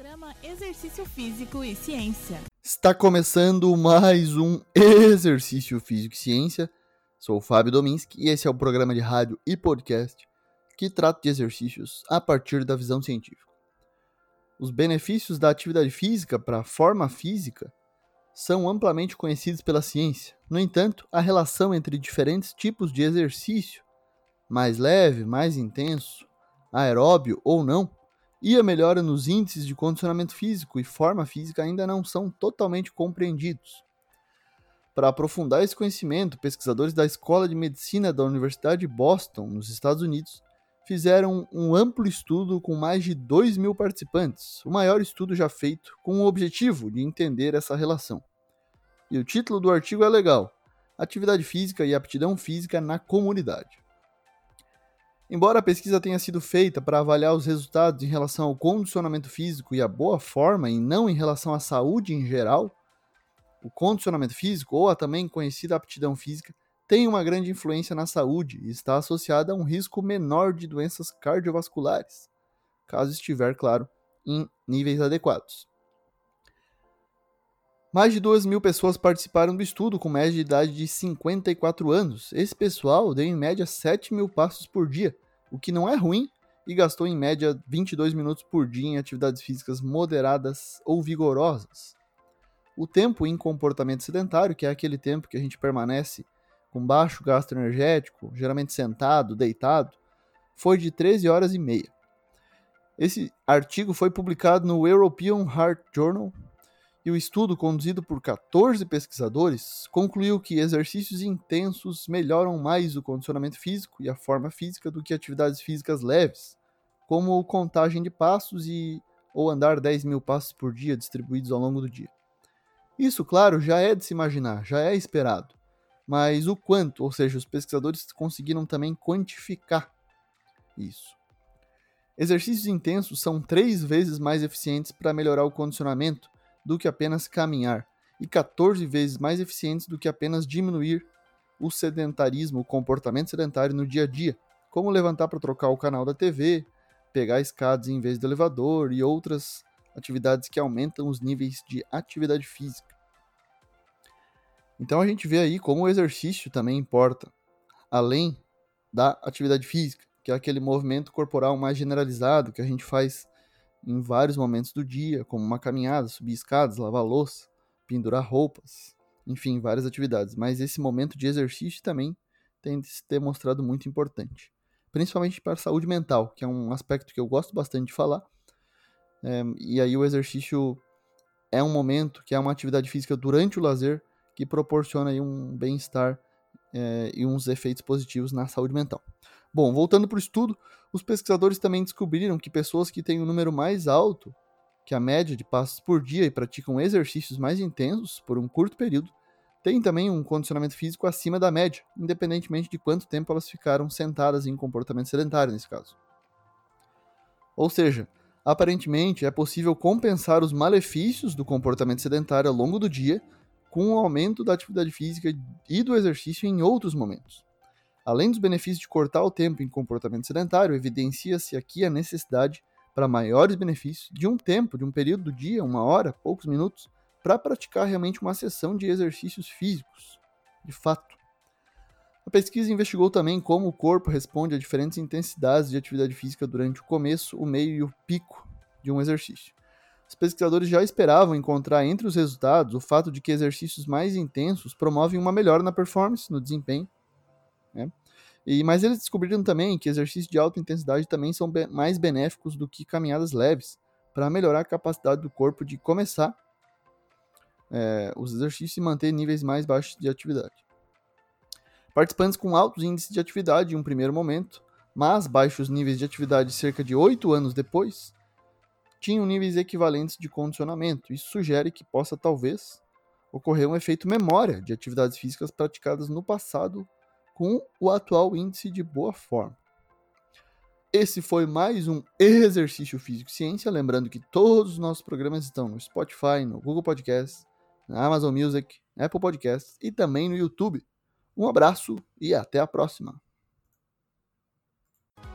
Programa Exercício Físico e Ciência. Está começando mais um Exercício Físico e Ciência. Sou o Fábio Dominski e esse é o programa de rádio e podcast que trata de exercícios a partir da visão científica. Os benefícios da atividade física para a forma física são amplamente conhecidos pela ciência. No entanto, a relação entre diferentes tipos de exercício, mais leve, mais intenso, aeróbio ou não, e a melhora nos índices de condicionamento físico e forma física ainda não são totalmente compreendidos. Para aprofundar esse conhecimento, pesquisadores da Escola de Medicina da Universidade de Boston, nos Estados Unidos, fizeram um amplo estudo com mais de 2 mil participantes, o maior estudo já feito, com o objetivo de entender essa relação. E o título do artigo é legal: Atividade Física e Aptidão Física na Comunidade. Embora a pesquisa tenha sido feita para avaliar os resultados em relação ao condicionamento físico e a boa forma, e não em relação à saúde em geral, o condicionamento físico, ou a também conhecida aptidão física, tem uma grande influência na saúde e está associada a um risco menor de doenças cardiovasculares, caso estiver, claro, em níveis adequados. Mais de 2 mil pessoas participaram do estudo com média de idade de 54 anos. Esse pessoal deu em média 7 mil passos por dia, o que não é ruim, e gastou em média 22 minutos por dia em atividades físicas moderadas ou vigorosas. O tempo em comportamento sedentário, que é aquele tempo que a gente permanece com baixo gasto energético, geralmente sentado, deitado, foi de 13 horas e meia. Esse artigo foi publicado no European Heart Journal e o estudo, conduzido por 14 pesquisadores, concluiu que exercícios intensos melhoram mais o condicionamento físico e a forma física do que atividades físicas leves, como contagem de passos e ou andar 10 mil passos por dia distribuídos ao longo do dia. Isso, claro, já é de se imaginar, já é esperado. Mas o quanto, ou seja, os pesquisadores conseguiram também quantificar isso. Exercícios intensos são três vezes mais eficientes para melhorar o condicionamento do que apenas caminhar, e 14 vezes mais eficientes do que apenas diminuir o sedentarismo, o comportamento sedentário no dia a dia, como levantar para trocar o canal da TV, pegar escadas em vez do elevador e outras atividades que aumentam os níveis de atividade física. Então a gente vê aí como o exercício também importa, além da atividade física, que é aquele movimento corporal mais generalizado que a gente faz em vários momentos do dia, como uma caminhada, subir escadas, lavar louça, pendurar roupas, enfim, várias atividades. Mas esse momento de exercício também tem se ter mostrado muito importante, principalmente para a saúde mental, que é um aspecto que eu gosto bastante de falar. É, e aí o exercício é um momento que é uma atividade física durante o lazer que proporciona aí um bem-estar é, e uns efeitos positivos na saúde mental. Bom, voltando para o estudo, os pesquisadores também descobriram que pessoas que têm um número mais alto que a média de passos por dia e praticam exercícios mais intensos por um curto período têm também um condicionamento físico acima da média, independentemente de quanto tempo elas ficaram sentadas em comportamento sedentário nesse caso. Ou seja, aparentemente é possível compensar os malefícios do comportamento sedentário ao longo do dia com o aumento da atividade física e do exercício em outros momentos. Além dos benefícios de cortar o tempo em comportamento sedentário, evidencia-se aqui a necessidade para maiores benefícios de um tempo, de um período do dia, uma hora, poucos minutos, para praticar realmente uma sessão de exercícios físicos, de fato. A pesquisa investigou também como o corpo responde a diferentes intensidades de atividade física durante o começo, o meio e o pico de um exercício. Os pesquisadores já esperavam encontrar entre os resultados o fato de que exercícios mais intensos promovem uma melhora na performance, no desempenho né? E, mas eles descobriram também que exercícios de alta intensidade também são be mais benéficos do que caminhadas leves para melhorar a capacidade do corpo de começar é, os exercícios e manter níveis mais baixos de atividade. Participantes com altos índices de atividade em um primeiro momento, mas baixos níveis de atividade cerca de 8 anos depois, tinham níveis equivalentes de condicionamento. Isso sugere que possa talvez ocorrer um efeito memória de atividades físicas praticadas no passado com o atual índice de boa forma. Esse foi mais um Exercício Físico Ciência. Lembrando que todos os nossos programas estão no Spotify, no Google Podcasts, na Amazon Music, Apple Podcasts e também no YouTube. Um abraço e até a próxima!